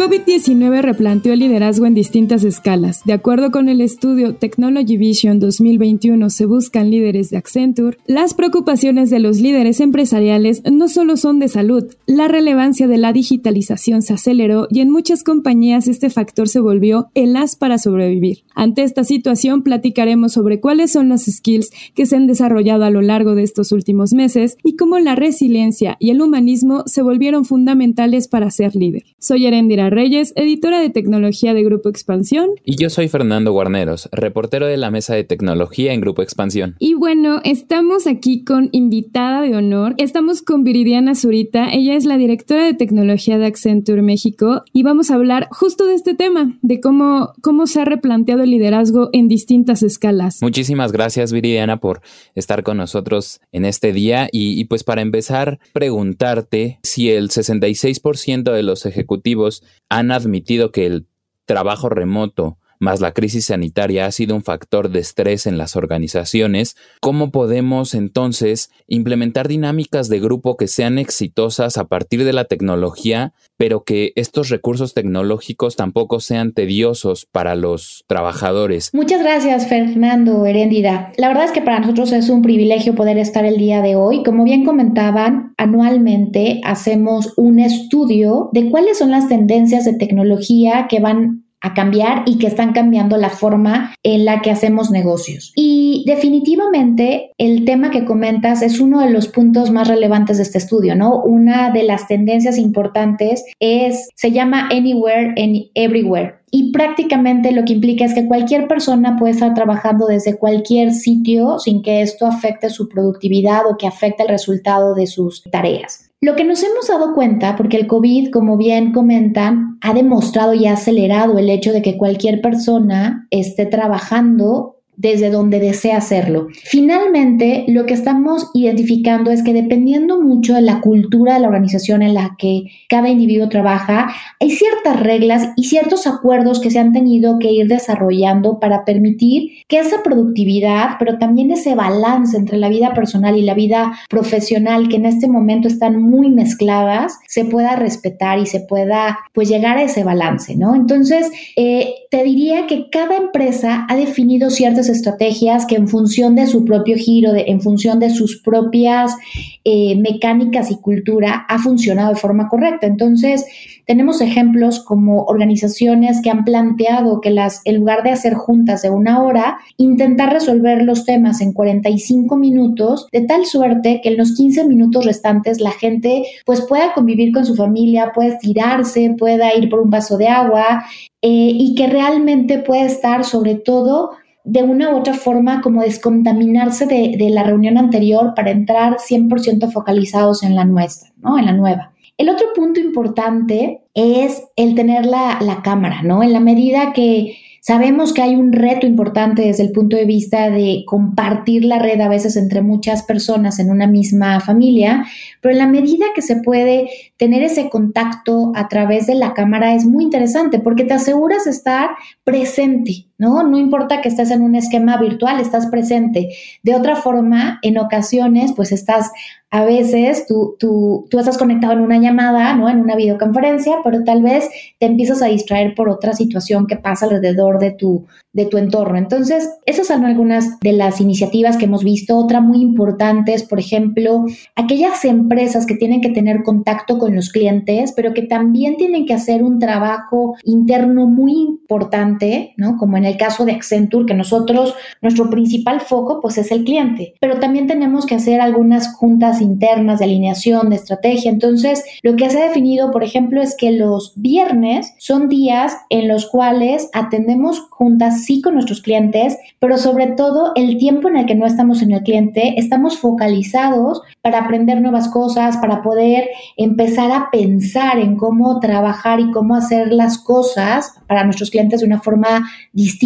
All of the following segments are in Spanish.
COVID-19 replanteó el liderazgo en distintas escalas. De acuerdo con el estudio Technology Vision 2021 se buscan líderes de Accenture, las preocupaciones de los líderes empresariales no solo son de salud, la relevancia de la digitalización se aceleró y en muchas compañías este factor se volvió el as para sobrevivir. Ante esta situación platicaremos sobre cuáles son las skills que se han desarrollado a lo largo de estos últimos meses y cómo la resiliencia y el humanismo se volvieron fundamentales para ser líder. Soy Erendira Reyes, editora de tecnología de Grupo Expansión. Y yo soy Fernando Guarneros, reportero de la mesa de tecnología en Grupo Expansión. Y bueno, estamos aquí con invitada de honor. Estamos con Viridiana Zurita. Ella es la directora de tecnología de Accenture México y vamos a hablar justo de este tema, de cómo, cómo se ha replanteado el liderazgo en distintas escalas. Muchísimas gracias, Viridiana, por estar con nosotros en este día. Y, y pues para empezar, preguntarte si el 66% de los ejecutivos han admitido que el trabajo remoto más la crisis sanitaria ha sido un factor de estrés en las organizaciones, ¿cómo podemos entonces implementar dinámicas de grupo que sean exitosas a partir de la tecnología, pero que estos recursos tecnológicos tampoco sean tediosos para los trabajadores? Muchas gracias, Fernando Heréndida. La verdad es que para nosotros es un privilegio poder estar el día de hoy. Como bien comentaban, anualmente hacemos un estudio de cuáles son las tendencias de tecnología que van a cambiar y que están cambiando la forma en la que hacemos negocios. Y definitivamente el tema que comentas es uno de los puntos más relevantes de este estudio, ¿no? Una de las tendencias importantes es, se llama Anywhere and Everywhere. Y prácticamente lo que implica es que cualquier persona puede estar trabajando desde cualquier sitio sin que esto afecte su productividad o que afecte el resultado de sus tareas. Lo que nos hemos dado cuenta, porque el COVID, como bien comentan, ha demostrado y ha acelerado el hecho de que cualquier persona esté trabajando desde donde desea hacerlo. Finalmente, lo que estamos identificando es que dependiendo mucho de la cultura de la organización en la que cada individuo trabaja, hay ciertas reglas y ciertos acuerdos que se han tenido que ir desarrollando para permitir que esa productividad, pero también ese balance entre la vida personal y la vida profesional que en este momento están muy mezcladas, se pueda respetar y se pueda pues llegar a ese balance, ¿no? Entonces, eh, te diría que cada empresa ha definido ciertas estrategias que en función de su propio giro, de, en función de sus propias eh, mecánicas y cultura, ha funcionado de forma correcta. Entonces, tenemos ejemplos como organizaciones que han planteado que las, en lugar de hacer juntas de una hora, intentar resolver los temas en 45 minutos, de tal suerte que en los 15 minutos restantes la gente pues pueda convivir con su familia, pueda tirarse, pueda ir por un vaso de agua eh, y que realmente pueda estar sobre todo de una u otra forma como descontaminarse de, de la reunión anterior para entrar 100% focalizados en la nuestra, ¿no? En la nueva. El otro punto importante es el tener la, la cámara, ¿no? En la medida que Sabemos que hay un reto importante desde el punto de vista de compartir la red a veces entre muchas personas en una misma familia, pero en la medida que se puede tener ese contacto a través de la cámara es muy interesante porque te aseguras estar presente, ¿no? No importa que estés en un esquema virtual, estás presente. De otra forma, en ocasiones, pues estás a veces tú, tú, tú, estás conectado en una llamada, ¿no? En una videoconferencia, pero tal vez te empiezas a distraer por otra situación que pasa alrededor de tu, de tu entorno. Entonces, esas son algunas de las iniciativas que hemos visto. Otra muy importante es, por ejemplo, aquellas empresas que tienen que tener contacto con los clientes, pero que también tienen que hacer un trabajo interno muy importante, ¿no? Como en el caso de Accenture, que nosotros, nuestro principal foco, pues es el cliente, pero también tenemos que hacer algunas juntas internas de alineación, de estrategia. Entonces, lo que se ha definido, por ejemplo, es que los viernes son días en los cuales atendemos juntas sí con nuestros clientes, pero sobre todo el tiempo en el que no estamos en el cliente, estamos focalizados para aprender nuevas cosas, para poder empezar a pensar en cómo trabajar y cómo hacer las cosas para nuestros clientes de una forma distinta,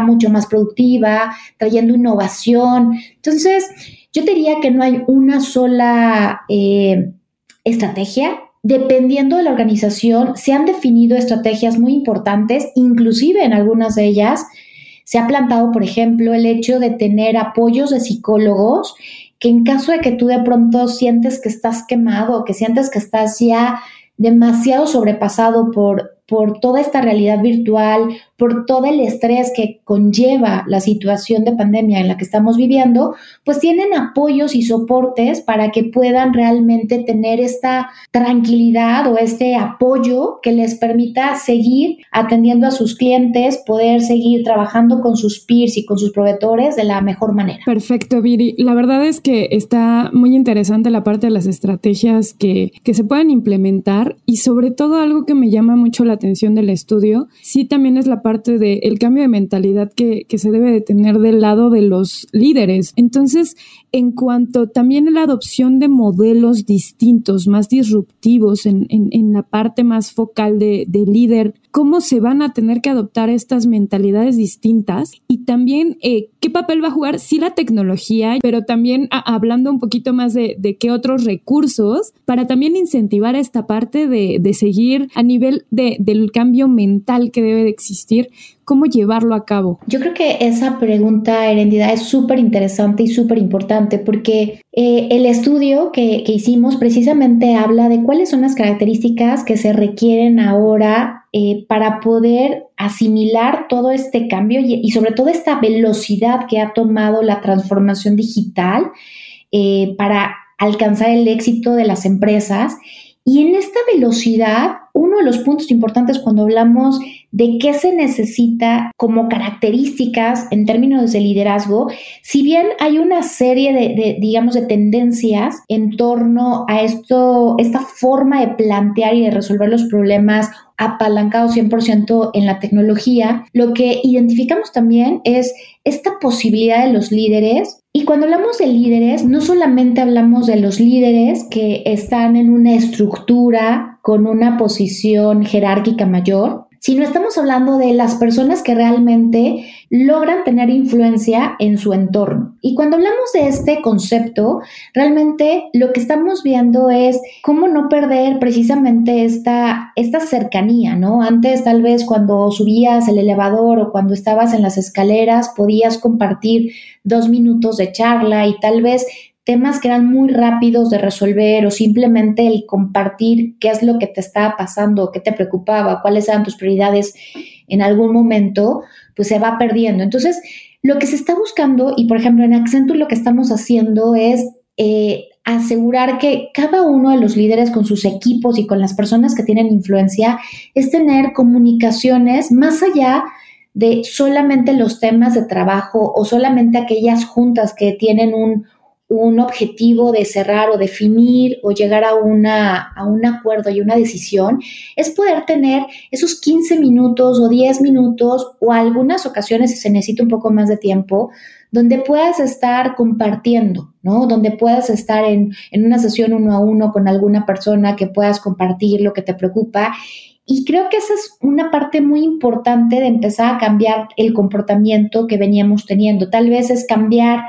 mucho más productiva, trayendo innovación. Entonces, yo diría que no hay una sola eh, estrategia dependiendo de la organización, se han definido estrategias muy importantes, inclusive en algunas de ellas se ha plantado, por ejemplo, el hecho de tener apoyos de psicólogos que en caso de que tú de pronto sientes que estás quemado, que sientes que estás ya demasiado sobrepasado por por toda esta realidad virtual, por todo el estrés que conlleva la situación de pandemia en la que estamos viviendo, pues tienen apoyos y soportes para que puedan realmente tener esta tranquilidad o este apoyo que les permita seguir atendiendo a sus clientes, poder seguir trabajando con sus peers y con sus proveedores de la mejor manera. Perfecto, Viri. La verdad es que está muy interesante la parte de las estrategias que, que se pueden implementar y sobre todo algo que me llama mucho la atención del estudio, sí también es la parte del cambio de mentalidad que, que se debe de tener del lado de los líderes. Entonces, en cuanto también a la adopción de modelos distintos, más disruptivos en, en, la parte más focal de, de, líder, cómo se van a tener que adoptar estas mentalidades distintas y también eh, qué papel va a jugar sí la tecnología, pero también hablando un poquito más de, de, qué otros recursos para también incentivar esta parte de, de seguir a nivel de, del cambio mental que debe de existir cómo llevarlo a cabo? Yo creo que esa pregunta, Herendida, es súper interesante y súper importante porque eh, el estudio que, hicimos precisamente habla de cuáles son las características que se requieren ahora eh, para poder asimilar todo este cambio y, sobre todo esta velocidad que ha tomado la transformación digital eh, para alcanzar el éxito de las empresas. Y en esta velocidad, uno de los puntos importantes cuando hablamos de qué se necesita como características en términos de liderazgo, si bien hay una serie de, digamos, de tendencias en torno a esto, esta forma de plantear y de resolver los problemas apalancado 100% en la tecnología, lo que identificamos también es esta posibilidad de los líderes. Y cuando hablamos de líderes, no solamente hablamos de los líderes que están en una estructura con una posición jerárquica mayor, sino estamos hablando de las personas que realmente logran tener influencia en su entorno. Y cuando hablamos de este concepto, realmente lo que estamos viendo es cómo no perder precisamente esta, esta cercanía, ¿no? Antes tal vez cuando subías el elevador o cuando estabas en las escaleras podías compartir dos minutos de charla y tal vez temas que eran muy rápidos de resolver o simplemente el compartir qué es lo que te estaba pasando, qué te preocupaba, cuáles eran tus prioridades en algún momento, pues se va perdiendo. Entonces, lo que se está buscando, y por ejemplo en Accenture lo que estamos haciendo es eh, asegurar que cada uno de los líderes con sus equipos y con las personas que tienen influencia es tener comunicaciones más allá de solamente los temas de trabajo o solamente aquellas juntas que tienen un, un objetivo de cerrar o definir o llegar a, una, a un acuerdo y una decisión, es poder tener esos 15 minutos o 10 minutos o algunas ocasiones si se necesita un poco más de tiempo, donde puedas estar compartiendo, ¿no? Donde puedas estar en, en una sesión uno a uno con alguna persona que puedas compartir lo que te preocupa y creo que esa es una parte muy importante de empezar a cambiar el comportamiento que veníamos teniendo. Tal vez es cambiar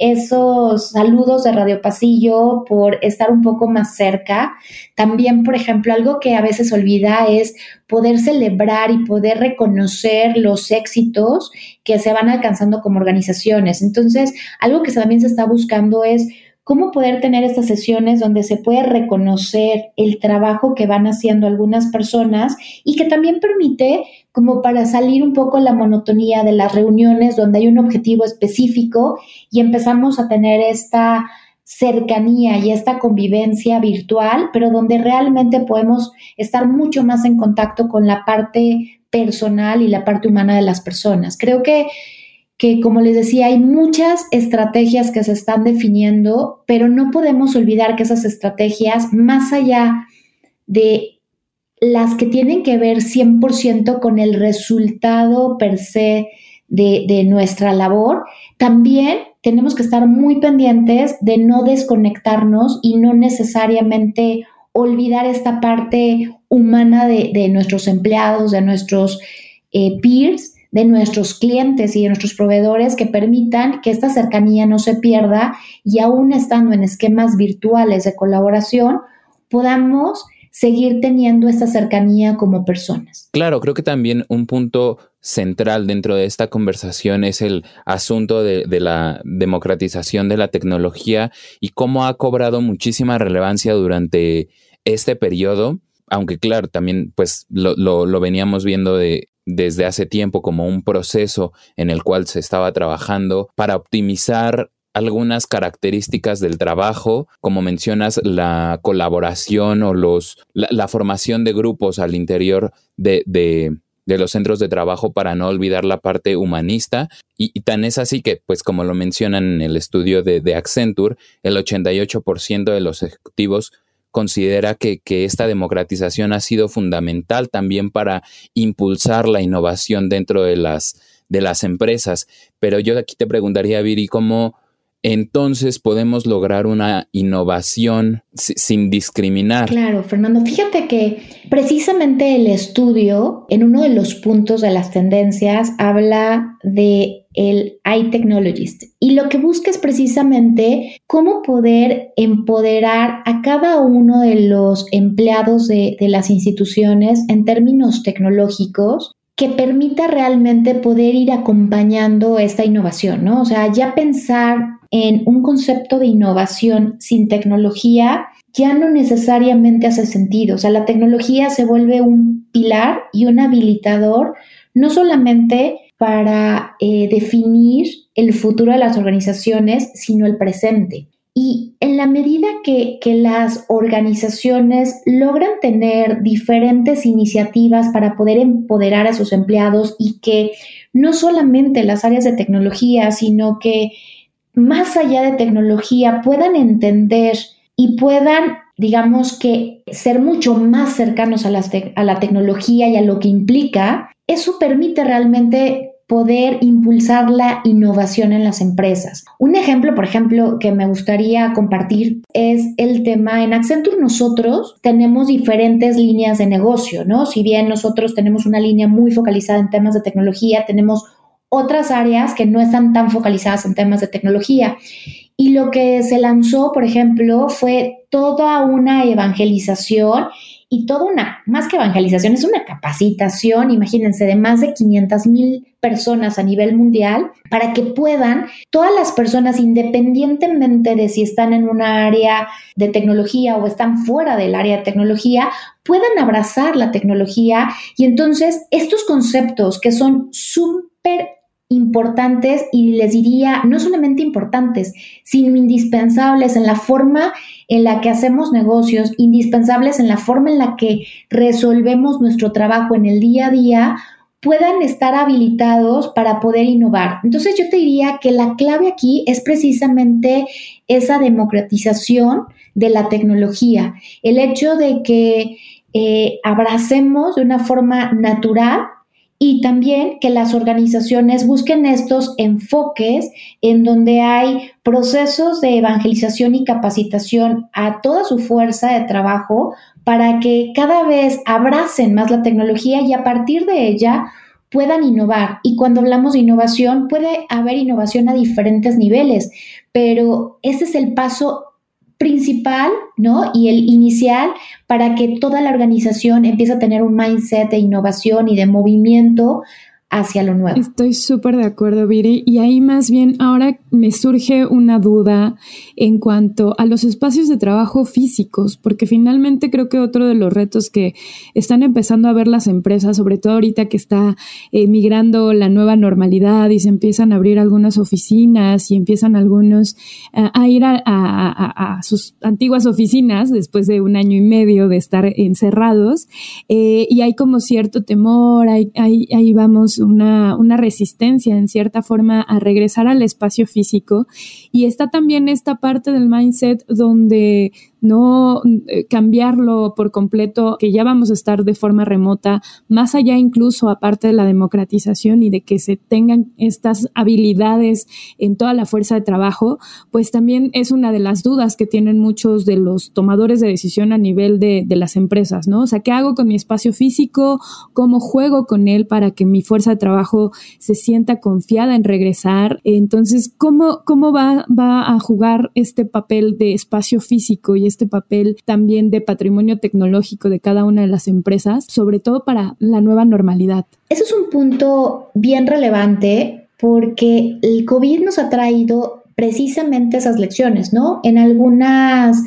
esos saludos de Radio Pasillo por estar un poco más cerca. También, por ejemplo, algo que a veces olvida es poder celebrar y poder reconocer los éxitos que se van alcanzando como organizaciones. Entonces, algo que también se está buscando es cómo poder tener estas sesiones donde se puede reconocer el trabajo que van haciendo algunas personas y que también permite como para salir un poco la monotonía de las reuniones donde hay un objetivo específico y empezamos a tener esta cercanía y esta convivencia virtual, pero donde realmente podemos estar mucho más en contacto con la parte personal y la parte humana de las personas. Creo que que, como les decía, hay muchas estrategias que se están definiendo, pero no podemos olvidar que esas estrategias, más allá de las que tienen que ver 100% con el resultado per se de, de, nuestra labor, también tenemos que estar muy pendientes de no desconectarnos y no necesariamente olvidar esta parte humana de, de nuestros empleados, de nuestros eh, peers, de nuestros clientes y de nuestros proveedores que permitan que esta cercanía no se pierda y aún estando en esquemas virtuales de colaboración, podamos seguir teniendo esta cercanía como personas. Claro, creo que también un punto central dentro de esta conversación es el asunto de, la democratización de la tecnología y cómo ha cobrado muchísima relevancia durante este periodo, aunque claro, también pues lo, lo veníamos viendo de, desde hace tiempo como un proceso en el cual se estaba trabajando para optimizar algunas características del trabajo, como mencionas, la colaboración o los, la, formación de grupos al interior de, de, los centros de trabajo para no olvidar la parte humanista. Y, tan es así que, pues como lo mencionan en el estudio de, Accenture, el 88% de los ejecutivos considera que, que, esta democratización ha sido fundamental también para impulsar la innovación dentro de las, de las empresas. Pero yo aquí te preguntaría, Viri, ¿cómo, entonces podemos lograr una innovación sin discriminar. Claro, Fernando, fíjate que precisamente el estudio, en uno de los puntos de las tendencias, habla de el iTechnologist y lo que busca es precisamente cómo poder empoderar a cada uno de los empleados de, de las instituciones en términos tecnológicos que permita realmente poder ir acompañando esta innovación, ¿no? O sea, ya pensar en un concepto de innovación sin tecnología ya no necesariamente hace sentido. O sea, la tecnología se vuelve un pilar y un habilitador no solamente para eh, definir el futuro de las organizaciones, sino el presente. Y en la medida que, que, las organizaciones logran tener diferentes iniciativas para poder empoderar a sus empleados y que no solamente las áreas de tecnología, sino que más allá de tecnología puedan entender y puedan, digamos que, ser mucho más cercanos a, a la tecnología y a lo que implica, eso permite realmente poder impulsar la innovación en las empresas. Un ejemplo, por ejemplo, que me gustaría compartir es el tema en Accenture. Nosotros tenemos diferentes líneas de negocio, ¿no? Si bien nosotros tenemos una línea muy focalizada en temas de tecnología, tenemos otras áreas que no están tan focalizadas en temas de tecnología. Y lo que se lanzó, por ejemplo, fue toda una evangelización y toda una, más que evangelización, es una capacitación, imagínense, de más de 500 mil personas a nivel mundial para que puedan, todas las personas, independientemente de si están en una área de tecnología o están fuera del área de tecnología, puedan abrazar la tecnología y entonces estos conceptos que son súper importantes y les diría, no solamente importantes, sino indispensables en la forma en la que hacemos negocios, indispensables en la forma en la que resolvemos nuestro trabajo en el día a día, puedan estar habilitados para poder innovar. Entonces yo te diría que la clave aquí es precisamente esa democratización de la tecnología, el hecho de que eh, abracemos de una forma natural y también que las organizaciones busquen estos enfoques en donde hay procesos de evangelización y capacitación a toda su fuerza de trabajo para que cada vez abracen más la tecnología y a partir de ella puedan innovar. Y cuando hablamos de innovación, puede haber innovación a diferentes niveles, pero ese es el paso principal, ¿no? Y el inicial para que toda la organización empiece a tener un mindset de innovación y de movimiento hacia lo nuevo. Estoy súper de acuerdo, Viri. Y ahí más bien ahora me surge una duda en cuanto a los espacios de trabajo físicos, porque finalmente creo que otro de los retos que están empezando a ver las empresas, sobre todo ahorita que está migrando la nueva normalidad y se empiezan a abrir algunas oficinas y empiezan algunos a ir a, sus antiguas oficinas después de un año y medio de estar encerrados, eh, y hay como cierto temor, ahí, ahí vamos una, una resistencia en cierta forma a regresar al espacio físico. Y está también esta parte del mindset donde no eh, cambiarlo por completo, que ya vamos a estar de forma remota, más allá incluso aparte de la democratización y de que se tengan estas habilidades en toda la fuerza de trabajo, pues también es una de las dudas que tienen muchos de los tomadores de decisión a nivel de, de las empresas, ¿no? O sea, ¿qué hago con mi espacio físico? ¿Cómo juego con él para que mi fuerza de trabajo se sienta confiada en regresar? Entonces, ¿cómo, cómo va, va a jugar este papel de espacio físico este papel también de patrimonio tecnológico de cada una de las empresas, sobre todo para la nueva normalidad. Eso es un punto bien relevante porque el COVID nos ha traído precisamente esas lecciones, ¿no? En algunas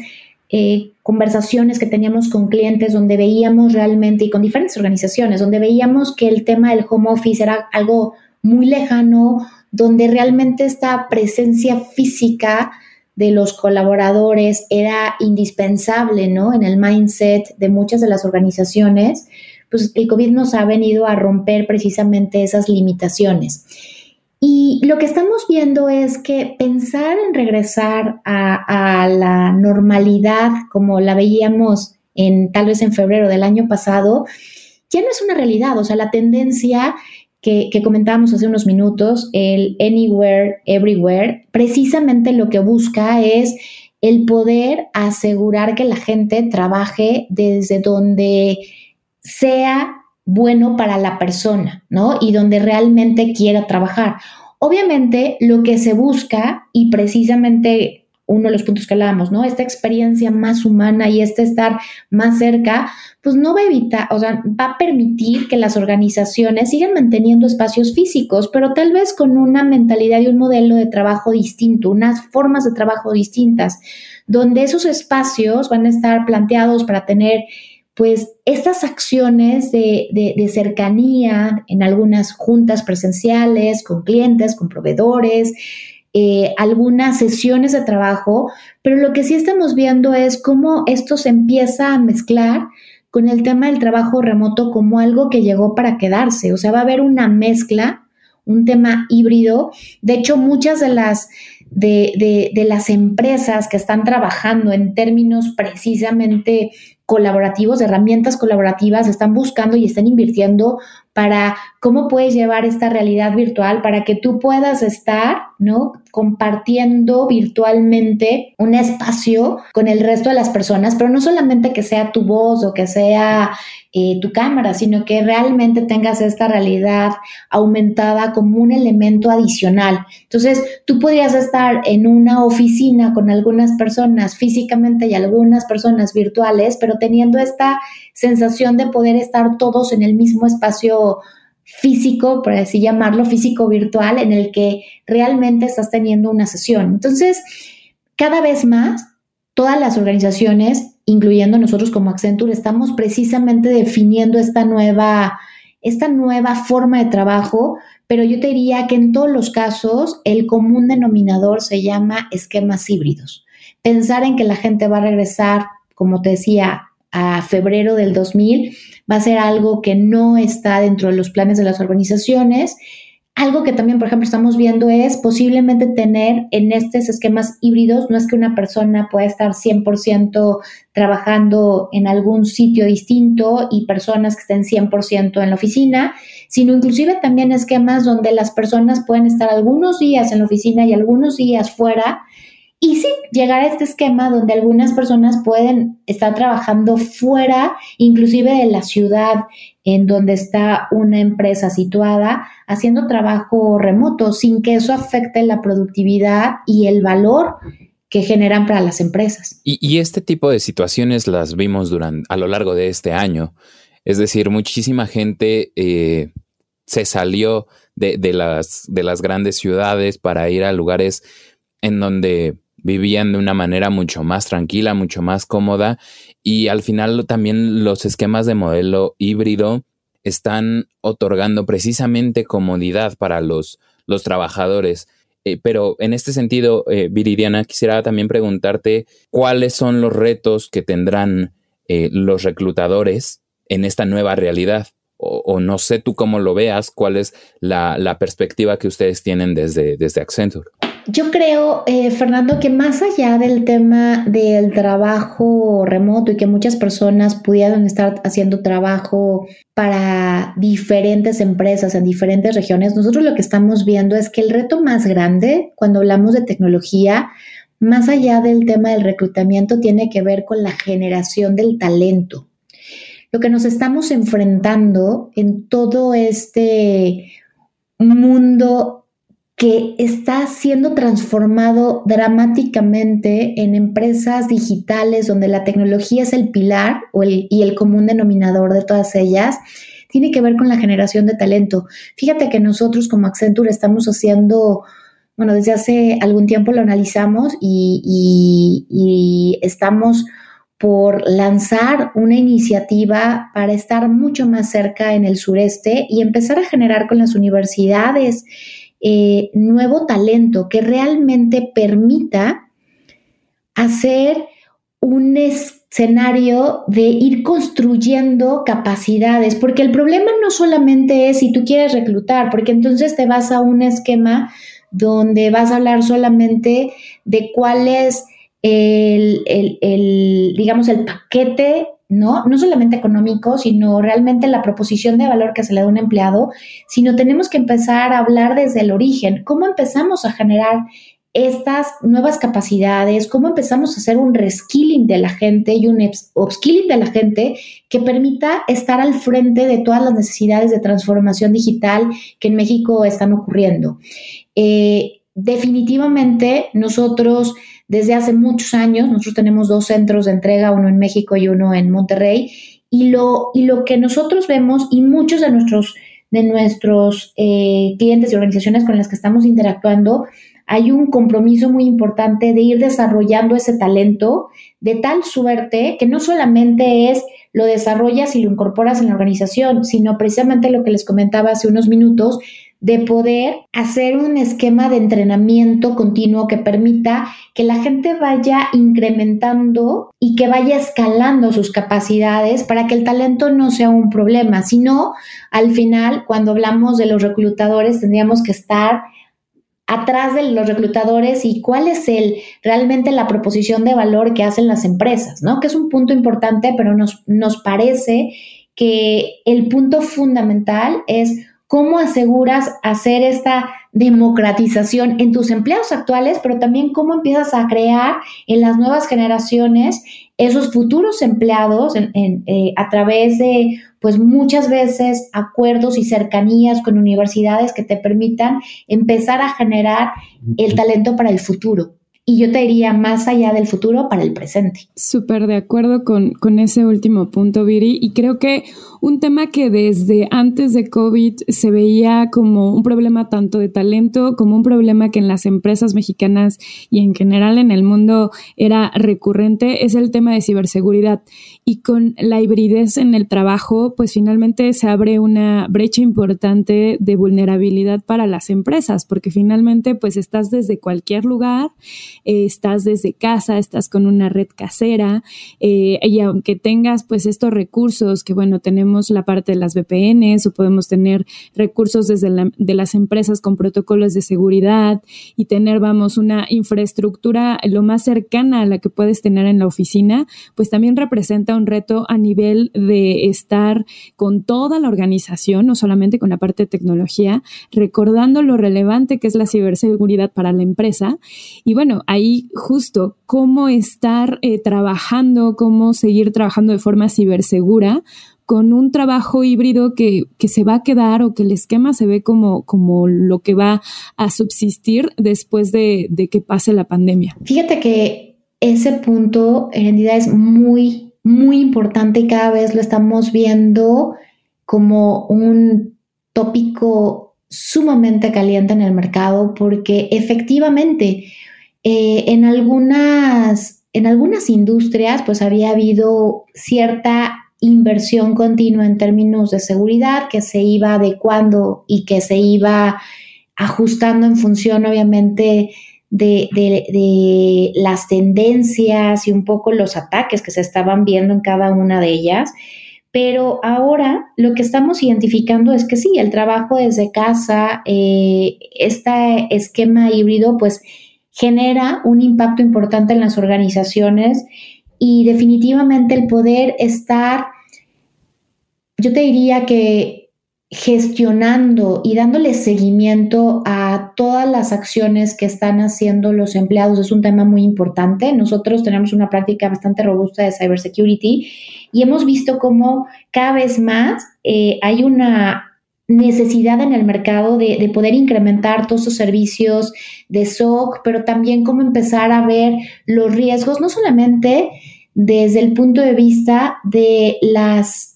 eh, conversaciones que teníamos con clientes donde veíamos realmente y con diferentes organizaciones, donde veíamos que el tema del home office era algo muy lejano, donde realmente esta presencia física de los colaboradores era indispensable, ¿no? En el mindset de muchas de las organizaciones, pues el COVID nos ha venido a romper precisamente esas limitaciones. Y lo que estamos viendo es que pensar en regresar a, la normalidad como la veíamos en tal vez en febrero del año pasado, ya no es una realidad. O sea, la tendencia que, comentábamos hace unos minutos, el anywhere, everywhere, precisamente lo que busca es el poder asegurar que la gente trabaje desde donde sea bueno para la persona, ¿no? Y donde realmente quiera trabajar. Obviamente, lo que se busca, y precisamente uno de los puntos que hablábamos, ¿no? Esta experiencia más humana y este estar más cerca, pues no va a evitar, o sea, va a permitir que las organizaciones sigan manteniendo espacios físicos, pero tal vez con una mentalidad y un modelo de trabajo distinto, unas formas de trabajo distintas, donde esos espacios van a estar planteados para tener pues estas acciones de, cercanía en algunas juntas presenciales, con clientes, con proveedores, eh, algunas sesiones de trabajo, pero lo que sí estamos viendo es cómo esto se empieza a mezclar con el tema del trabajo remoto como algo que llegó para quedarse. O sea, va a haber una mezcla, un tema híbrido. De hecho, muchas de las de, de, las empresas que están trabajando en términos precisamente colaborativos, herramientas colaborativas, están buscando y están invirtiendo para cómo puedes llevar esta realidad virtual para que tú puedas estar, ¿no? Compartiendo virtualmente un espacio con el resto de las personas, pero no solamente que sea tu voz o que sea eh, tu cámara, sino que realmente tengas esta realidad aumentada como un elemento adicional. Entonces, tú podrías estar en una oficina con algunas personas físicamente y algunas personas virtuales, pero teniendo esta sensación de poder estar todos en el mismo espacio físico, por así llamarlo, físico virtual, en el que realmente estás teniendo una sesión. Entonces, cada vez más, todas las organizaciones incluyendo nosotros como Accenture, estamos precisamente definiendo esta nueva, esta nueva forma de trabajo, pero yo te diría que en todos los casos el común denominador se llama esquemas híbridos. Pensar en que la gente va a regresar, como te decía, a febrero del 2000 va a ser algo que no está dentro de los planes de las organizaciones algo que también, por ejemplo, estamos viendo es posiblemente tener en estos esquemas híbridos, no es que una persona pueda estar 100% trabajando en algún sitio distinto y personas que estén 100% en la oficina, sino inclusive también esquemas donde las personas pueden estar algunos días en la oficina y algunos días fuera. Y sí, llegar a este esquema donde algunas personas pueden estar trabajando fuera, inclusive de la ciudad en donde está una empresa situada haciendo trabajo remoto sin que eso afecte la productividad y el valor que generan para las empresas. Y, este tipo de situaciones las vimos durante, a lo largo de este año. Es decir, muchísima gente eh, se salió de, las, de las grandes ciudades para ir a lugares en donde vivían de una manera mucho más tranquila, mucho más cómoda y al final también los esquemas de modelo híbrido están otorgando precisamente comodidad para los, los trabajadores. Eh, pero en este sentido, eh, Viridiana, quisiera también preguntarte cuáles son los retos que tendrán eh, los reclutadores en esta nueva realidad. O, no sé tú cómo lo veas, cuál es la, la perspectiva que ustedes tienen desde, desde Accenture. Yo creo, eh, Fernando, que más allá del tema del trabajo remoto y que muchas personas pudieran estar haciendo trabajo para diferentes empresas en diferentes regiones, nosotros lo que estamos viendo es que el reto más grande cuando hablamos de tecnología, más allá del tema del reclutamiento, tiene que ver con la generación del talento. Lo que nos estamos enfrentando en todo este mundo que está siendo transformado dramáticamente en empresas digitales donde la tecnología es el pilar y el común denominador de todas ellas, tiene que ver con la generación de talento. Fíjate que nosotros como Accenture estamos haciendo, bueno, desde hace algún tiempo lo analizamos y, y estamos por lanzar una iniciativa para estar mucho más cerca en el sureste y empezar a generar con las universidades eh, nuevo talento que realmente permita hacer un escenario de ir construyendo capacidades, porque el problema no solamente es si tú quieres reclutar, porque entonces te vas a un esquema donde vas a hablar solamente de cuál es el, el digamos, el paquete ¿no? No solamente económico, sino realmente la proposición de valor que se le da a un empleado, sino tenemos que empezar a hablar desde el origen. ¿Cómo empezamos a generar estas nuevas capacidades, cómo empezamos a hacer un reskilling de la gente y un upskilling de la gente que permita estar al frente de todas las necesidades de transformación digital que en México están ocurriendo. Eh, definitivamente nosotros desde hace muchos años. Nosotros tenemos dos centros de entrega, uno en México y uno en Monterrey. Y lo, y lo que nosotros vemos y muchos de nuestros, de nuestros eh, clientes y organizaciones con las que estamos interactuando, hay un compromiso muy importante de ir desarrollando ese talento de tal suerte que no solamente es lo desarrollas y lo incorporas en la organización, sino precisamente lo que les comentaba hace unos minutos, de poder hacer un esquema de entrenamiento continuo que permita que la gente vaya incrementando y que vaya escalando sus capacidades para que el talento no sea un problema, sino al final, cuando hablamos de los reclutadores, tendríamos que estar atrás de los reclutadores y cuál es el realmente la proposición de valor que hacen las empresas, ¿no? Que es un punto importante, pero nos, nos parece que el punto fundamental es ¿Cómo aseguras hacer esta democratización en tus empleados actuales, pero también cómo empiezas a crear en las nuevas generaciones esos futuros empleados eh, a través de, pues muchas veces, acuerdos y cercanías con universidades que te permitan empezar a generar el talento para el futuro? Y yo te diría más allá del futuro para el presente. Súper de acuerdo con, con, ese último punto, Viri, y creo que un tema que desde antes de COVID se veía como un problema tanto de talento como un problema que en las empresas mexicanas y en general en el mundo era recurrente es el tema de ciberseguridad. Y con la hibridez en el trabajo, pues finalmente se abre una brecha importante de vulnerabilidad para las empresas, porque finalmente pues estás desde cualquier lugar, eh, estás desde casa, estás con una red casera, eh, y aunque tengas pues estos recursos que bueno, tenemos la parte de las VPNs o podemos tener recursos desde de las empresas con protocolos de seguridad y tener, vamos, una infraestructura lo más cercana a la que puedes tener en la oficina, pues también representa un reto a nivel de estar con toda la organización, no solamente con la parte de tecnología, recordando lo relevante que es la ciberseguridad para la empresa. Y bueno, ahí justo cómo estar eh, trabajando, cómo seguir trabajando de forma cibersegura con un trabajo híbrido que, se va a quedar o que el esquema se ve como, como lo que va a subsistir después de, que pase la pandemia. Fíjate que ese punto en realidad es muy, muy importante y cada vez lo estamos viendo como un tópico sumamente caliente en el mercado porque efectivamente eh, en algunas en algunas industrias pues había habido cierta inversión continua en términos de seguridad que se iba adecuando y que se iba ajustando en función, obviamente, de, las tendencias y un poco los ataques que se estaban viendo en cada una de ellas. Pero ahora lo que estamos identificando es que sí, el trabajo desde casa, eh, este esquema híbrido, pues genera un impacto importante en las organizaciones y definitivamente el poder estar yo te diría que gestionando y dándole seguimiento a todas las acciones que están haciendo los empleados es un tema muy importante. Nosotros tenemos una práctica bastante robusta de cybersecurity y hemos visto cómo cada vez más eh, hay una necesidad en el mercado de, de, poder incrementar todos esos servicios de SOC, pero también cómo empezar a ver los riesgos, no solamente desde el punto de vista de las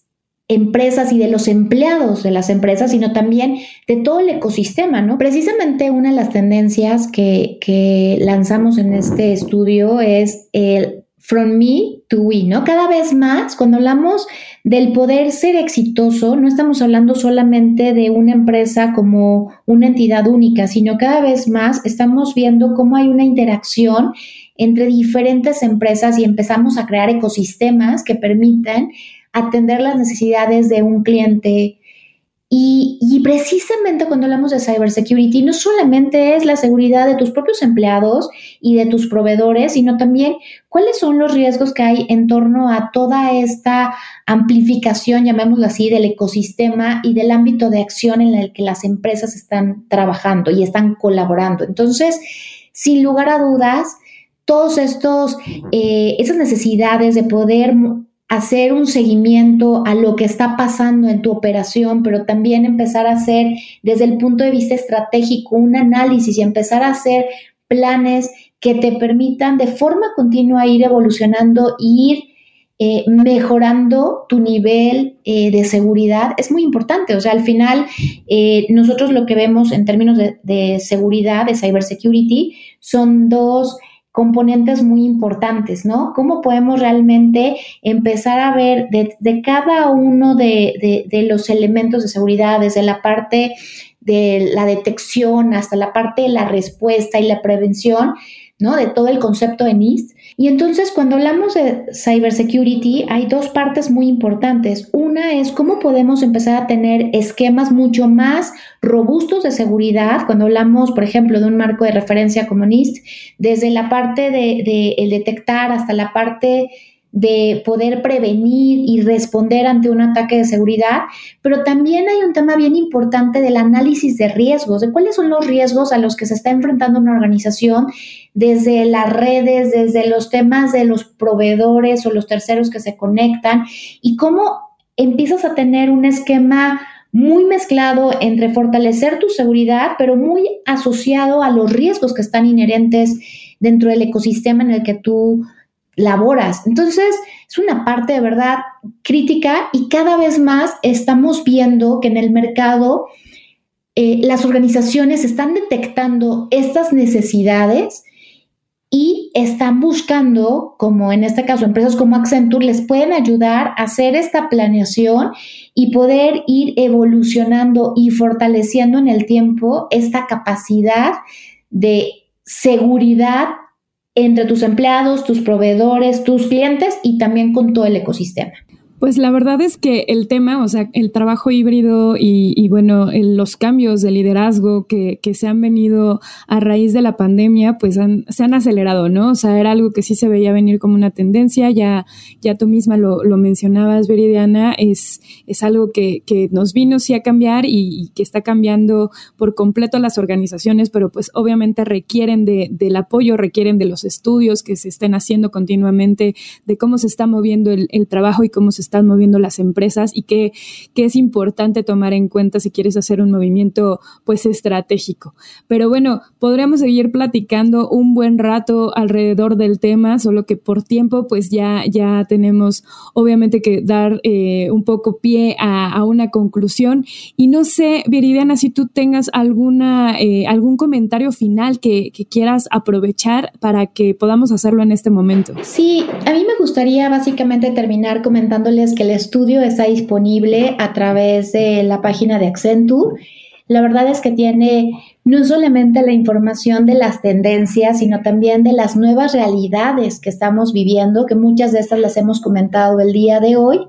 empresas y de los empleados de las empresas, sino también de todo el ecosistema, ¿no? Precisamente una de las tendencias que, que lanzamos en este estudio es el from me to we, ¿no? Cada vez más, cuando hablamos del poder ser exitoso, no estamos hablando solamente de una empresa como una entidad única, sino cada vez más estamos viendo cómo hay una interacción entre diferentes empresas y empezamos a crear ecosistemas que permiten atender las necesidades de un cliente. Y, precisamente cuando hablamos de cybersecurity, no solamente es la seguridad de tus propios empleados y de tus proveedores, sino también cuáles son los riesgos que hay en torno a toda esta amplificación, llamémoslo así, del ecosistema y del ámbito de acción en el que las empresas están trabajando y están colaborando. Entonces, sin lugar a dudas, todos estos, eh, esas necesidades de poder hacer un seguimiento a lo que está pasando en tu operación, pero también empezar a hacer desde el punto de vista estratégico un análisis y empezar a hacer planes que te permitan de forma continua ir evolucionando ir eh, mejorando tu nivel eh, de seguridad es muy importante. O sea, al final, eh, nosotros lo que vemos en términos de, de seguridad, de cybersecurity, son dos componentes muy importantes, ¿no? ¿Cómo podemos realmente empezar a ver de, cada uno de, de, los elementos de seguridad, desde la parte de la detección hasta la parte de la respuesta y la prevención, ¿no? De todo el concepto de NIST. Y entonces cuando hablamos de cybersecurity hay dos partes muy importantes. Una es cómo podemos empezar a tener esquemas mucho más robustos de seguridad. Cuando hablamos, por ejemplo, de un marco de referencia como NIST, desde la parte de, de el detectar hasta la parte de poder prevenir y responder ante un ataque de seguridad, pero también hay un tema bien importante del análisis de riesgos, de cuáles son los riesgos a los que se está enfrentando una organización desde las redes, desde los temas de los proveedores o los terceros que se conectan y cómo empiezas a tener un esquema muy mezclado entre fortalecer tu seguridad, pero muy asociado a los riesgos que están inherentes dentro del ecosistema en el que tú laboras. Entonces, es una parte de verdad crítica y cada vez más estamos viendo que en el mercado eh, las organizaciones están detectando estas necesidades y están buscando, como en este caso empresas como Accenture, les pueden ayudar a hacer esta planeación y poder ir evolucionando y fortaleciendo en el tiempo esta capacidad de seguridad entre tus empleados, tus proveedores, tus clientes y también con todo el ecosistema. Pues la verdad es que el tema, o sea, el trabajo híbrido y, bueno, los cambios de liderazgo que, que, se han venido a raíz de la pandemia, pues se han acelerado, ¿no? O sea, era algo que sí se veía venir como una tendencia, ya, ya tú misma lo, mencionabas, Veridiana, es, es algo que, que, nos vino sí a cambiar y, que está cambiando por completo las organizaciones, pero pues obviamente requieren de, del apoyo, requieren de los estudios que se estén haciendo continuamente, de cómo se está moviendo el, el trabajo y cómo se están moviendo las empresas y que, es importante tomar en cuenta si quieres hacer un movimiento pues estratégico. Pero bueno, podríamos seguir platicando un buen rato alrededor del tema, solo que por tiempo pues ya, ya tenemos obviamente que dar eh, un poco pie a, una conclusión. Y no sé, Viridiana, si tú tengas alguna, eh, algún comentario final que, que quieras aprovechar para que podamos hacerlo en este momento. Sí, a mí me gustaría básicamente terminar comentándole que el estudio está disponible a través de la página de Accenture. La verdad es que tiene no solamente la información de las tendencias, sino también de las nuevas realidades que estamos viviendo, que muchas de estas las hemos comentado el día de hoy.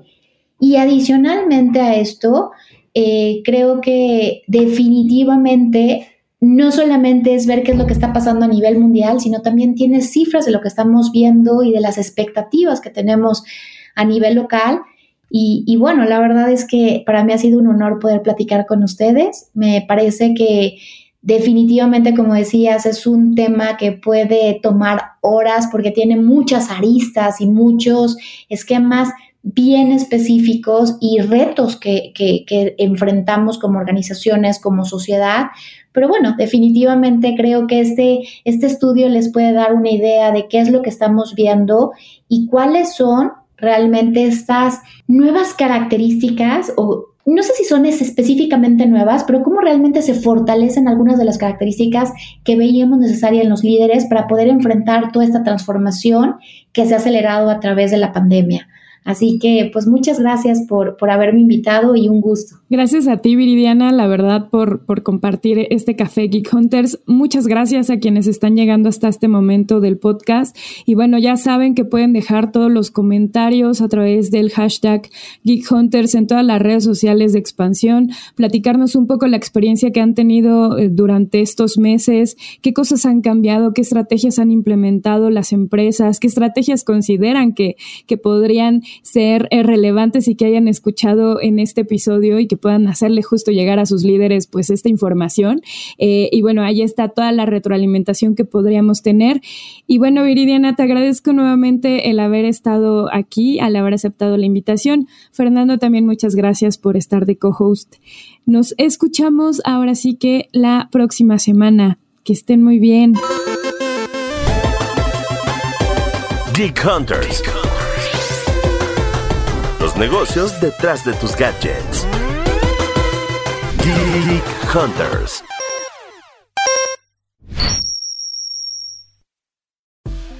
Y adicionalmente a esto, eh, creo que definitivamente no solamente es ver qué es lo que está pasando a nivel mundial, sino también tiene cifras de lo que estamos viendo y de las expectativas que tenemos a nivel local. Y, bueno, la verdad es que para mí ha sido un honor poder platicar con ustedes. Me parece que definitivamente, como decías, es un tema que puede tomar horas porque tiene muchas aristas y muchos esquemas bien específicos y retos que, que, enfrentamos como organizaciones, como sociedad. Pero bueno, definitivamente creo que este, este estudio les puede dar una idea de qué es lo que estamos viendo y cuáles son realmente estas nuevas características o no sé si son específicamente nuevas, pero cómo realmente se fortalecen algunas de las características que veíamos necesarias en los líderes para poder enfrentar toda esta transformación que se ha acelerado a través de la pandemia. Así que, pues muchas gracias por, por haberme invitado y un gusto. Gracias a ti, Viridiana, la verdad, por, por compartir este café Geek Hunters. Muchas gracias a quienes están llegando hasta este momento del podcast. Y bueno, ya saben que pueden dejar todos los comentarios a través del hashtag Geek Hunters en todas las redes sociales de expansión, platicarnos un poco la experiencia que han tenido eh, durante estos meses, qué cosas han cambiado, qué estrategias han implementado las empresas, qué estrategias consideran que, que podrían ser eh, relevantes y que hayan escuchado en este episodio y que puedan hacerle justo llegar a sus líderes pues esta información. Eh, y bueno, ahí está toda la retroalimentación que podríamos tener. Y bueno, Viridiana, te agradezco nuevamente el haber estado aquí, al haber aceptado la invitación. Fernando, también muchas gracias por estar de co-host. Nos escuchamos ahora sí que la próxima semana. Que estén muy bien. Geek Hunters negocios detrás de tus gadgets. Hunters.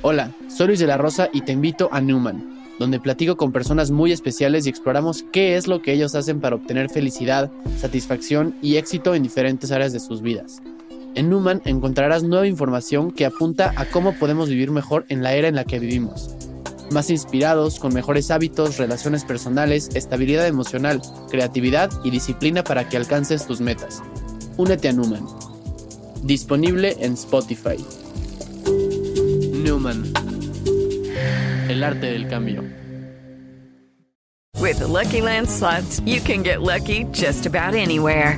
Hola, soy Luis de la Rosa y te invito a Newman, donde platico con personas muy especiales y exploramos qué es lo que ellos hacen para obtener felicidad, satisfacción y éxito en diferentes áreas de sus vidas. En Newman encontrarás nueva información que apunta a cómo podemos vivir mejor en la era en la que vivimos más inspirados, con mejores hábitos, relaciones personales, estabilidad emocional, creatividad y disciplina para que alcances tus metas. Únete a Newman. Disponible en Spotify. Newman. El arte del cambio. With the Lucky Land slots, you can get lucky just about anywhere.